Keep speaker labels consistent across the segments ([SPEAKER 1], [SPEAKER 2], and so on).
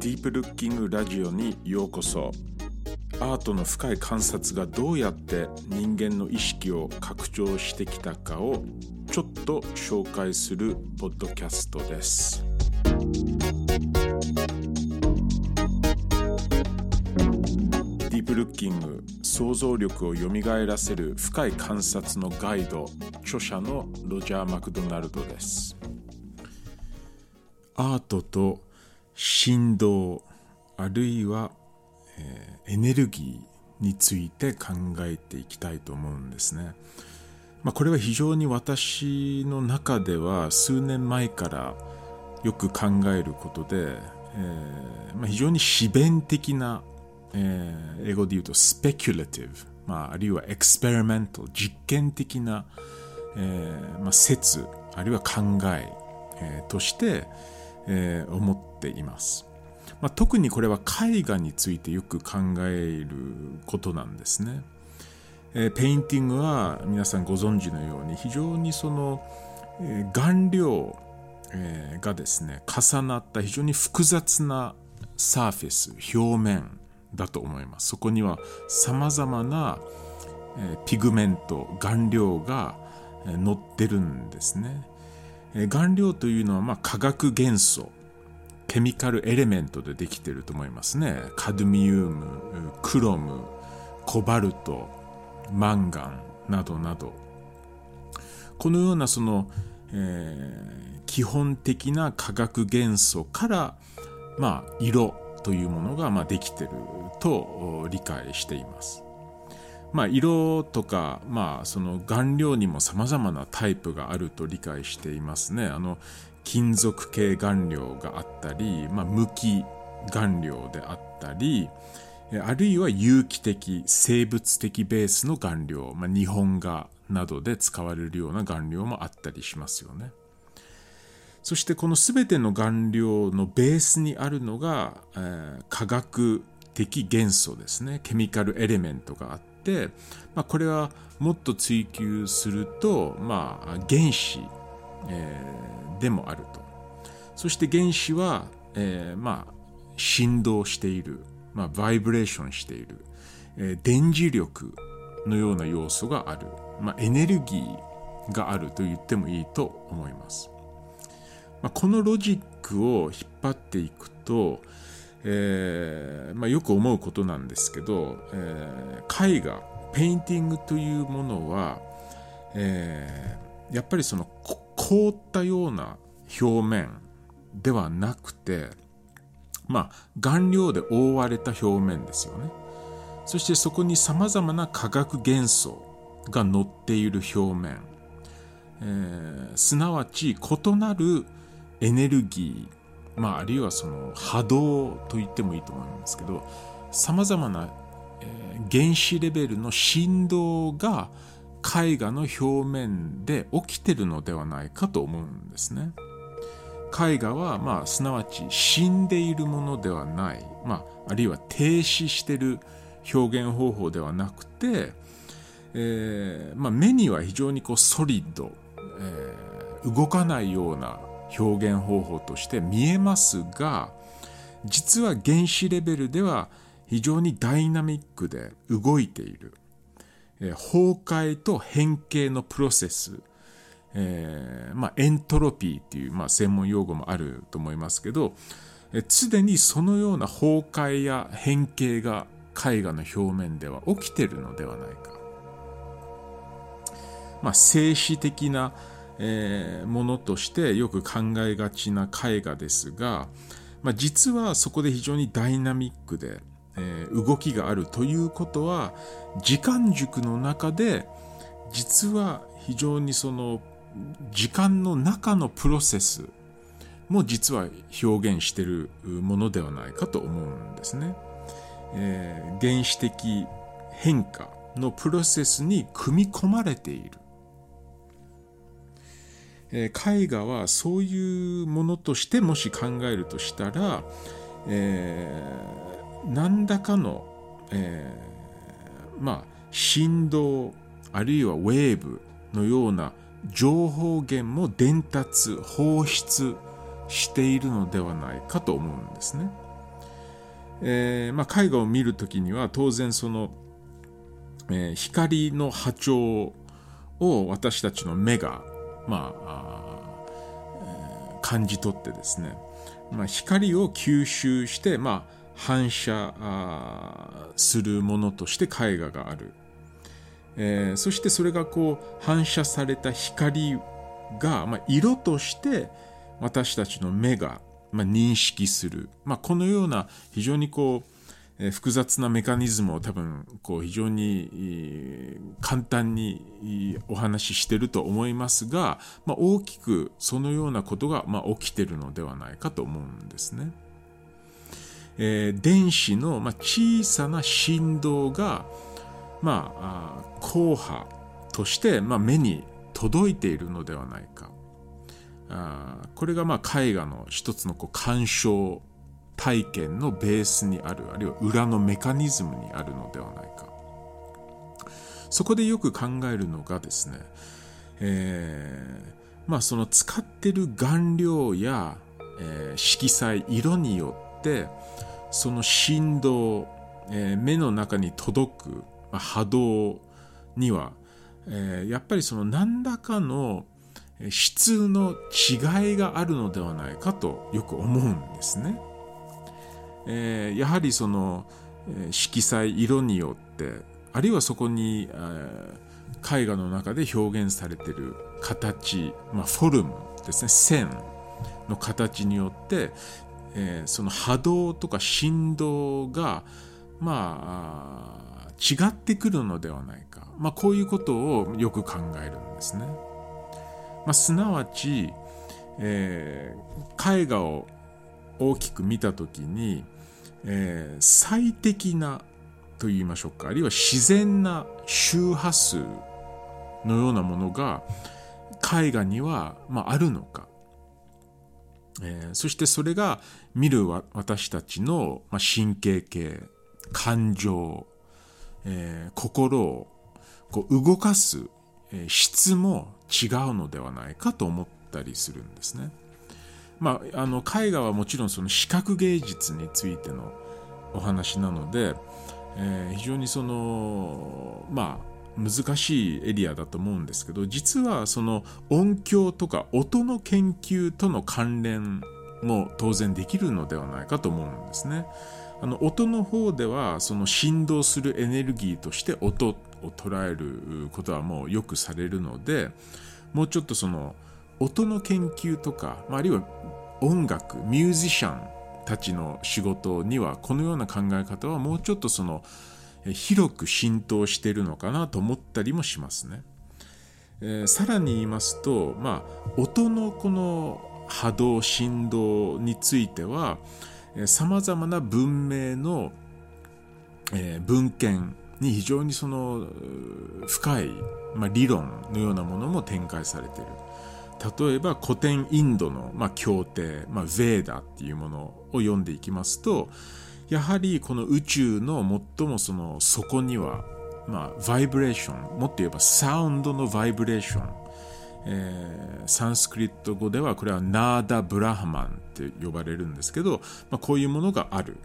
[SPEAKER 1] ディープルッキングラジオにようこそ。アートの深い観察がどうやって人間の意識を拡張してきたかをちょっと紹介するポッドキャストです。ディープルッキング想像力をよみがえらせる深い観察のガイド著者のロジャー・マクドナルドです。アートと振動あるいは、えー、エネルギーについて考えていきたいと思うんですね。まあ、これは非常に私の中では数年前からよく考えることで、えーまあ、非常に自弁的な、えー、英語で言うとスペキュラティブ、まあ、あるいはエクスペリメント実験的な、えーまあ、説あるいは考ええー、として、えー、思ています。まあ、特にこれは絵画についてよく考えることなんですね。えー、 painting は皆さんご存知のように非常にその、えー、顔料、えー、がですね重なった非常に複雑なサーフェス表面だと思います。そこには様々な、えー、 pigment 顔料が乗ってるんですねえ。顔料というのはまあ化学元素 chemical element でできてると思いますね。カドミウムクロムコバルトマンガンなどなど。このようなその、えー、基本的な化学元素からまあ色というものがまあできてると理解しています。まあ、色とか、まあ、その顔料にも様々なタイプがあると理解していますね。あの金属系顔料があったり、まあ、無機顔料であったり、あるいは有機的、生物的ベースの顔料、まあ、日本画などで使われるような顔料もあったりしますよね。そしてこの全ての顔料のベースにあるのが、えー、化学的元素ですね。ケミカルエレメントがあって、まあ、これはもっと追求すると、まあ、原子、えー、でもあると。そして原子は、えー、まあ、振動している、まあ、バイブレーションしている、えー、電磁力のような要素がある、まあ、エネルギーがあると言ってもいいと思います。まあ、このロジックを引っ張っていくと、えーまあ、よく思うことなんですけど、えー、絵画 painting というものは、えー、やっぱりその凍ったような表面ではなくてまあ顔料で覆われた表面ですよね。そしてそこにさまざまな化学元素が乗っている表面、えー、すなわち異なるエネルギーまあ、あるいはその波動と言ってもいいと思うんですけどさまざまな、えー、原子レベルの振動が絵画の表面で起きてるのではないかと思うんですね。絵画は、まあ、すなわち死んでいるものではない、まあ、あるいは停止してる表現方法ではなくて、えーまあ、目には非常にこうソリッド、えー、動かないような表現方法として見えますが実は原子レベルでは非常にダイナミックで動いている、え崩壊と変形のプロセス、えー、まあ、エントロピーっていう、まあ、専門用語もあると思いますけど常にそのような崩壊や変形が絵画の表面では起きてるのではないか。まあ、静止的なえー、ものとしてよく考えがちな絵画ですが、まあ、実はそこで非常にダイナミックで、えー、動きがあるということは時間軸の中で実は非常にその時間の中のプロセスも実は表現しているものではないかと思うんですね。えー、原始的変化のプロセスに組み込まれている。えー、絵画はそういうものとしてもし考えるとしたら、えー、何らかの、えー、まあ振動あるいはウェーブのような情報源も伝達放出しているのではないかと思うんですね。えーまあ、絵画を見るときには当然その、えー、光の波長を私たちの目が、まあ、あ、感じ取ってですね、まあ、光を吸収して、まあ、反射するものとして絵画がある、えー、そしてそれがこう反射された光が、まあ、色として私たちの目が、まあ、認識する、まあ、このような非常にこう複雑なメカニズムを多分こう非常に簡単にお話ししてると思いますが、まあ、大きくそのようなことがま起きてるのではないかと思うんですね。えー、電子のまあ小さな振動が、まあ、硬波としてまあ目に届いているのではないか。あこれがまあ絵画の一つのこう鑑賞体験のベースにあるあるいは裏のメカニズムにあるのではないかそこでよく考えるのがですね、えー、まあその使ってる顔料や、えー、色彩色によってその振動、えー、目の中に届く、まあ、波動には、えー、やっぱりその何らかの質の違いがあるのではないかとよく思うんですね。えー、やはりその、え、色彩色によってあるいはそこに、えー、絵画の中で表現されている形、まあ、フォルムですね線の形によって、えー、その波動とか振動がまあ違ってくるのではないか、まあ、こういうことをよく考えるんですね。まあ、すなわち、えー、絵画を大きく見たときに、えー、最適なと言いましょうか。あるいは自然な周波数のようなものが絵画には、まあ、あるのか、えー、そしてそれが見る私たちの、ま、神経系感情、えー、心をこう動かす、え、質も違うのではないかと思ったりするんですね。まあ、あの絵画はもちろんその視覚芸術についてのお話なので、えー、非常にそのまあ難しいエリアだと思うんですけど実はその音響とか音の研究との関連も当然できるのではないかと思うんですね。あの音の方ではその振動するエネルギーとして音を捉えることはもうよくされるのでもうちょっとその音の研究とか、まああるいは音楽ミュージシャンたちの仕事にはこのような考え方はもうちょっとその広く浸透しているのかなと思ったりもしますね。えー、さらに言いますと、まあ、音のこの波動振動についてはさまざまな文明の、えー、文献に非常にその深い、まあ、理論のようなものも展開されている。例えば古典インドの、まあ、経典、まあ、ヴェーダっていうものを読んでいきますとやはりこの宇宙の最もその底には、まあ、バイブレーションもっと言えばサウンドのバイブレーション、えー、サンスクリット語ではこれはナーダ・ブラハマンって呼ばれるんですけど、まあ、こういうものがある。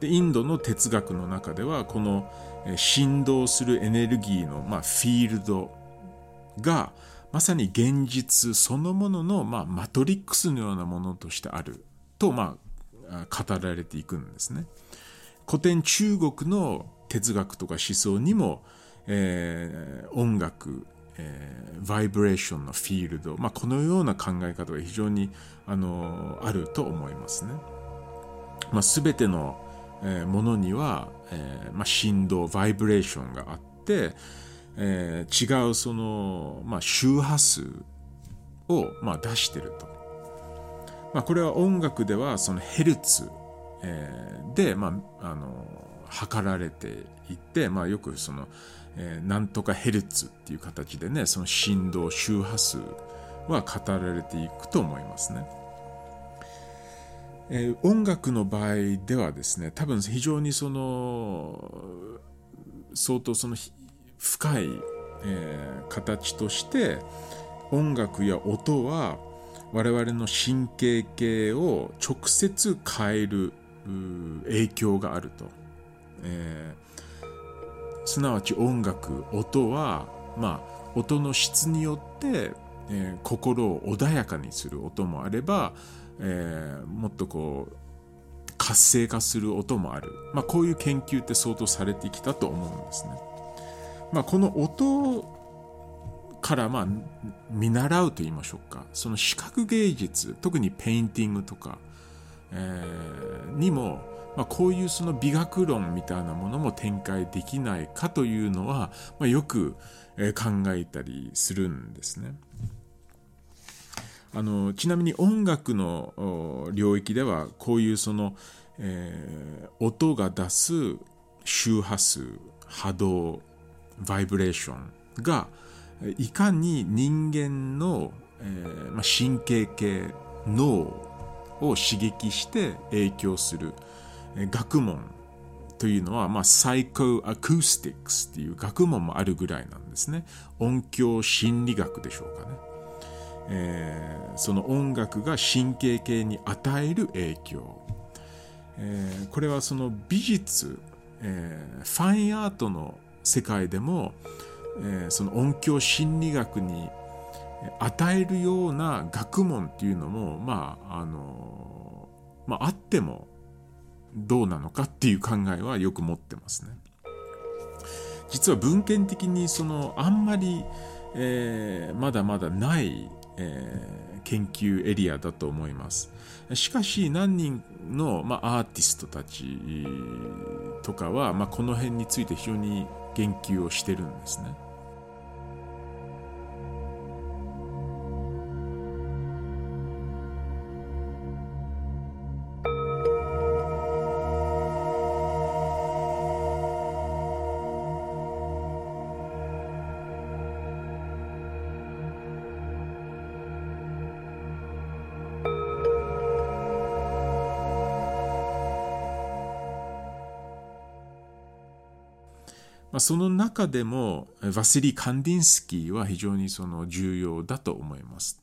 [SPEAKER 1] でインドの哲学の中ではこの振動するエネルギーの、まあ、フィールドが、まさに現実そのものの、まあ、マトリックスのようなものとしてあると、まあ、語られていくんですね。古典中国の哲学とか思想にも、えー、音楽、えー、バイブレーションのフィールド、まあ、このような考え方が非常にあのあると思いますね。まあ、全ての、えー、ものには、えーまあ、振動バイブレーションがあって、えー、違うその、まあ、周波数を、まあ、出してると。まあ、これは音楽ではそのヘルツ、で、まあ、あの測られていて、まあ、よくその、えー、なんとかヘルツっていう形でねその振動周波数は語られていくと思いますね。えー、音楽の場合ではですね多分非常にその相当その深い、えー、形として音楽や音は我々の神経系を直接変える影響があると、えー、すなわち音楽音はまあ音の質によって、えー、心を穏やかにする音もあれば、えー、もっとこう活性化する音もある、まあ、こういう研究って相当されてきたと思うんですね。まあ、この音からまあ見習うと言いましょうかその視覚芸術特に painting とか、えー、にも、まあ、こういうその美学論みたいなものも展開できないかというのは、まあ、よく考えたりするんですね。あのちなみに音楽の領域ではこういうその、えー、音が出す周波数波動バイブレーションがいかに人間の、えーまあ、神経系脳を刺激して影響する学問というのは、まあ、サイコアクースティックスっていう学問もあるぐらいなんですね。音響心理学でしょうかね。えー、その音楽が神経系に与える影響、えー、これはその美術、えー、ファインアートの世界でも、え、その音響心理学に与えるような学問っていうのもまああのまああってもどうなのかっていう考えはよく持ってますね。実は文献的にそのあんまり、えー、まだまだないえー、研究エリアだと思います。しかし何人の、まあ、アーティストたちとかは、まあ、この辺について非常に言及をしてるんですね。まあ、その中でもワセリ・カンディンスキーは非常にその重要だと思います。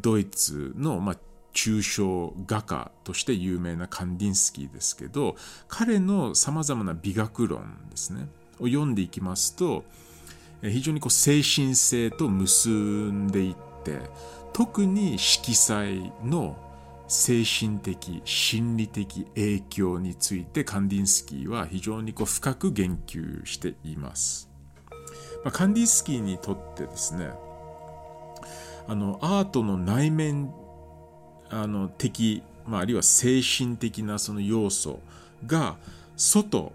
[SPEAKER 1] ドイツのまあ抽象画家として有名なカンディンスキーですけど彼のさまざまな美学論ですねを読んでいきますと非常にこう精神性と結んでいって特に色彩の精神的心理的影響についてカンディンスキーは非常にこう深く言及しています、まあ、カンディンスキーにとってですねあのアートの内面あの的、まあ、あるいは精神的なその要素が外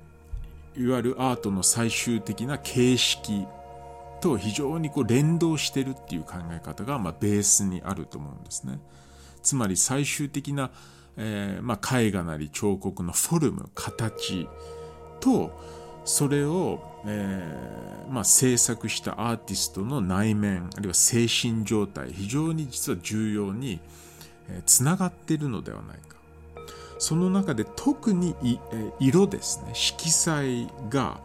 [SPEAKER 1] いわゆるアートの最終的な形式と非常にこう連動してるっていう考え方がまあベースにあると思うんですね。つまり最終的な、えー、まあ、絵画なり彫刻のフォルム形とそれを、えー、まあ、制作したアーティストの内面あるいは精神状態非常に実は重要につな、えー、がっているのではないか。その中で特に色ですね。色彩が、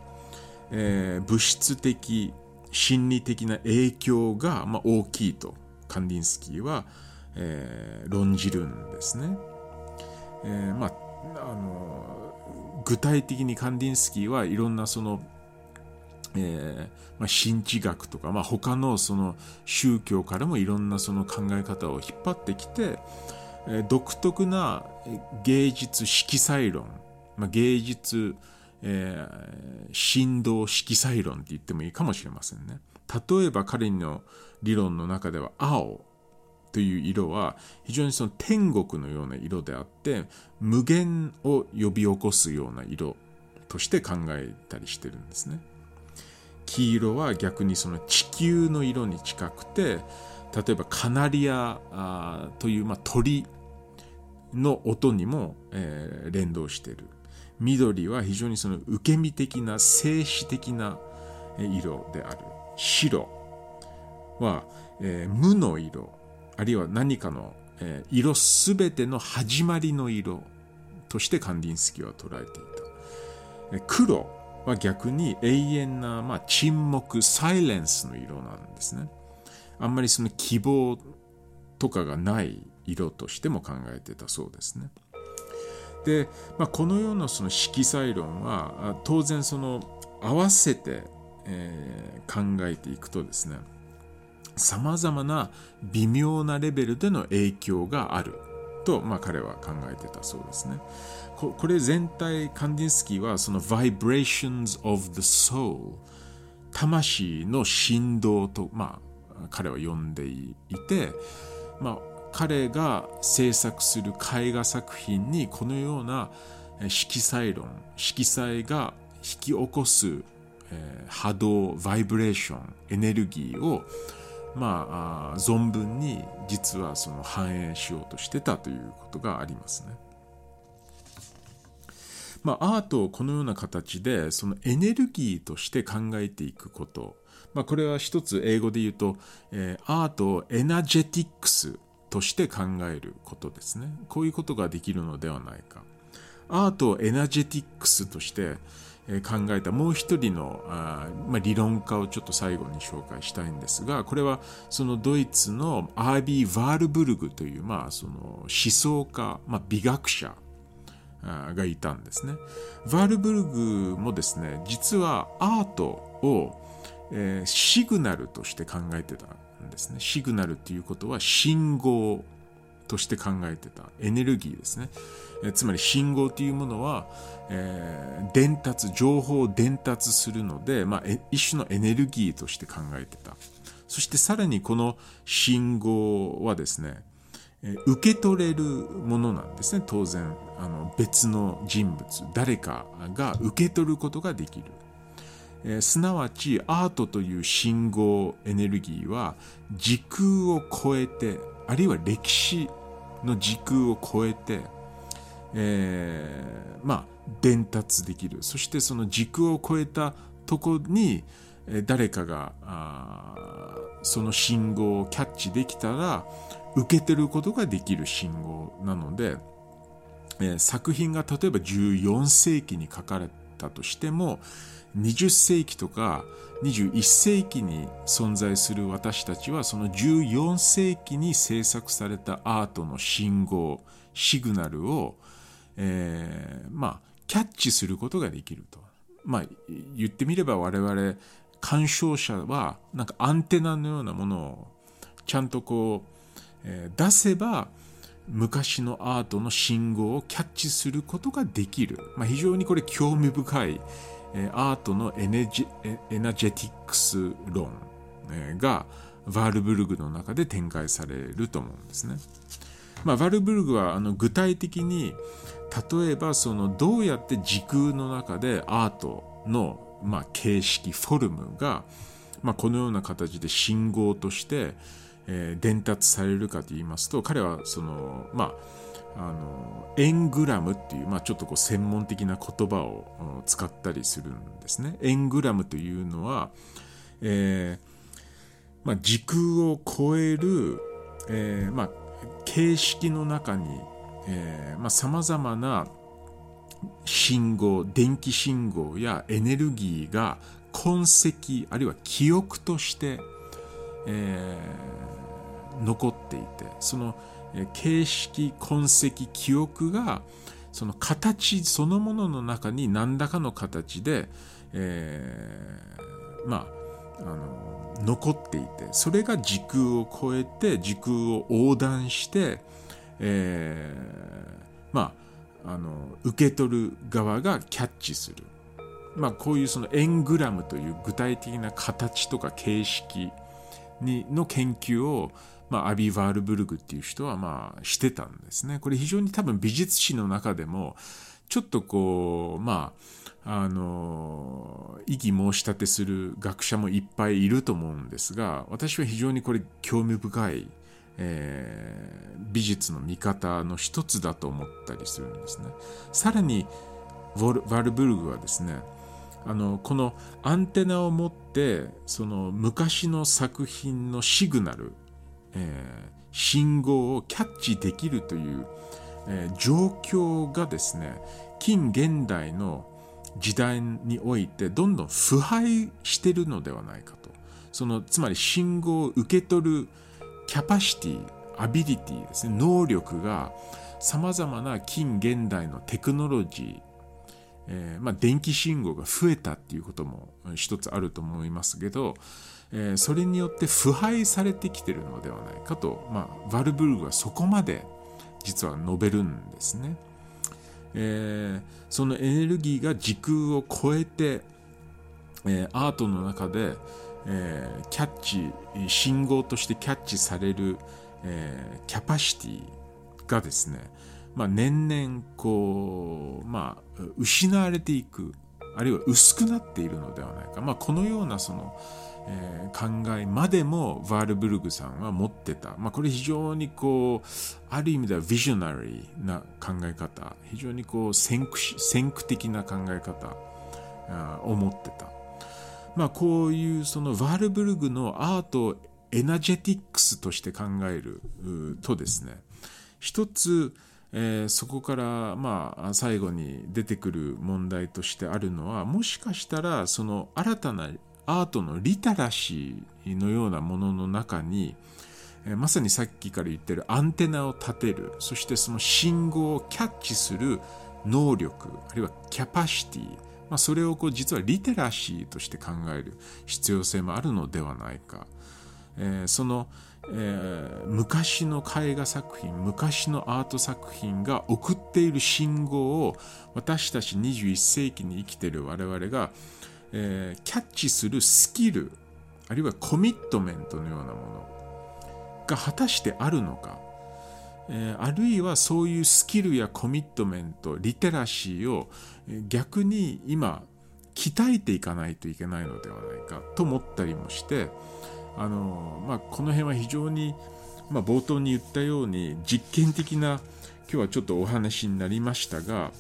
[SPEAKER 1] えー、物質的心理的な影響が、まあ、大きいとカンディンスキーは、えー、論じるんですね。えー、まあ、あの具体的にカンディンスキーはいろんなその、えーまあ、神知学とか、まあ、他のその宗教からもいろんなその考え方を引っ張ってきて、えー、独特な芸術色彩論、まあ、芸術、えー、振動色彩論って言ってもいいかもしれませんね。例えば彼の理論の中では青という色は非常にその天国のような色であって無限を呼び起こすような色として考えたりしてるんですね。黄色は逆にその地球の色に近くて例えばカナリアというまあ鳥の音にも、えー、連動している。緑は非常にその受け身的な静止的な色である。白は、えー、無の色あるいは何かの、え、色すべての始まりの色としてカンディンスキーは捉えていた。黒は逆に永遠な、まあ、沈黙、サイレンスの色なんですね。あんまりその希望とかがない色としても考えてたそうですね。で、まあ、このようなその色彩論は当然その合わせて、えー、考えていくとですねさまざまな微妙なレベルでの影響があると、まあ、彼は考えてたそうですね。これ全体カンディンスキーはその vibrations of the soul 魂の振動と、まあ、彼は呼んでいて、まあ、彼が制作する絵画作品にこのような色彩論色彩が引き起こす、波動バイブレーションエネルギーをまあ存分に実はその反映しようとしてたということがありますね。まあ、アートをこのような形でそのエネルギーとして考えていくこと、まあ、これは一つ英語で言うと、えー、アートをエナジェティックスとして考えることですね。こういうことができるのではないか。アートをエナジェティックスとして考えたもう一人のあ、まあ、理論家をちょっと最後に紹介したいんですがこれはそのドイツのアービー・ヴァールブルグという、まあ、その思想家、まあ、美学者がいたんですね。ヴァールブルグもですね、実はアートを、えー、シグナルとして考えてたんですね。シグナルっていうことは信号として考えてたエネルギーですね。え、つまり信号というものは、えー、伝達、情報を伝達するので、まあ、一種のエネルギーとして考えてた。そしてさらにこの信号はですね、え受け取れるものなんですね当然あの別の人物誰かが受け取ることができる、えー、すなわちアートという信号エネルギーは時空を超えてあるいは歴史の時空を超えて、えー、まあ伝達できる。そしてその時空を超えたとこに誰かがその信号をキャッチできたら受けてることができる信号なので、えー、作品が例えば14世紀に書かれたとしても20世紀とか21世紀に存在する私たちはその14世紀に制作されたアートの信号シグナルを、えー、まあキャッチすることができると。まあ言ってみれば我々鑑賞者はなんかアンテナのようなものをちゃんとこうえ出せば昔のアートの信号をキャッチすることができる、まあ、非常にこれ興味深い、アートのエネジエナジェティックス論、がワールブルグの中で展開されると思うんですね。まあ、ワルブルグはあの具体的に例えばそのどうやって時空の中でアートの、ま、形式フォルムが、ま、このような形で信号として、伝達されるかと言いますと彼はそのまああのエングラムっていう、まあ、ちょっとこう専門的な言葉を使ったりするんですね。エングラムというのは、えーまあ、時空を超える、えーまあ、形式の中にさまざ、まな信号電気信号やエネルギーが痕跡あるいは記憶として、えー、残っていてその形式痕跡記憶がその形そのものの中に何らかの形で、えー、まああの残っていてそれが時空を超えて時空を横断して、えー、まああの受け取る側がキャッチする。まあ、こういうそのエングラムという具体的な形とか形式にの研究を、まあ、アビー・ワールブルグっていう人はまあしてたんですね。これ非常に多分美術史の中でもちょっとこうまああの異議申し立てする学者もいっぱいいると思うんですが私は非常にこれ興味深い、えー、美術の見方の一つだと思ったりするんですね。さらにワールブルグはですねあのこのアンテナを持ってその昔の作品のシグナル、えー、信号をキャッチできるという、えー、状況がですね近現代の時代においてどんどん腐敗してるのではないかと。そのつまり信号を受け取るキャパシティアビリティですね能力がさまざまな近現代のテクノロジーえー、まあ、電気信号が増えたっていうことも一つあると思いますけど、えー、それによって腐敗されてきてるのではないかと、まあ、バルブルグはそこまで実は述べるんですね。えー、そのエネルギーが時空を超えて、えー、アートの中で、えー、キャッチ信号としてキャッチされる、えー、キャパシティがですね、まあ、年々こう、まあ、失われていくあるいは薄くなっているのではないか、まあ、このようなその、えー、考えまでもヴァールブルグさんは持ってた、まあ、これ非常にこうある意味ではビジョナリーな考え方。非常にこう先駆先駆的な考え方を持ってた、まあ、こういうそのヴァールブルグのアートをエナジェティックスとして考えるとですね。一つえー、そこからまあ最後に出てくる問題としてあるのはもしかしたらその新たなアートのリテラシーのようなものの中に、まさにさっきから言ってるアンテナを立てるそしてその信号をキャッチする能力あるいはキャパシティ、まあ、それをこう実はリテラシーとして考える必要性もあるのではないか、えー、そのえー、昔の絵画作品昔のアート作品が送っている信号を私たち21世紀に生きている我々が、えー、キャッチするスキルあるいはコミットメントのようなものが果たしてあるのか、えー、あるいはそういうスキルやコミットメントリテラシーを逆に今鍛えていかないといけないのではないかと思ったりもしてあの、まあ、この辺は非常に、まあ、冒頭に言ったように実験的な今日はちょっとお話になりましたが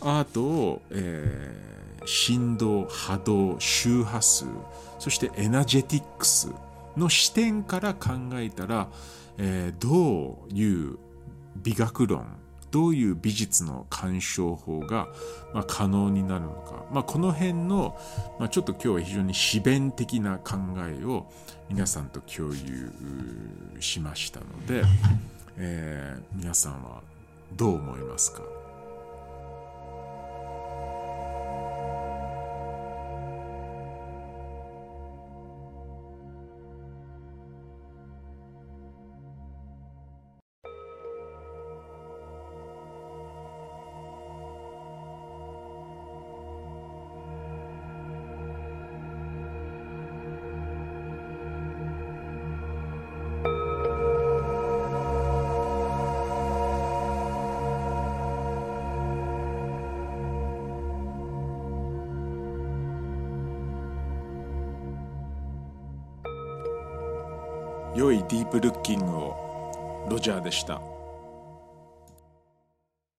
[SPEAKER 1] アートを、え、振動波動周波数そしてエナジェティックスの視点から考えたら、えー、どういう美学論どういう美術の鑑賞法が、まあ、可能になるのか、まあ、この辺の、まあ、ちょっと今日は非常に詩弁的な考えを皆さんと共有しましたので、えー、皆さんはどう思いますか？良いディープルッキングをロジャーでした。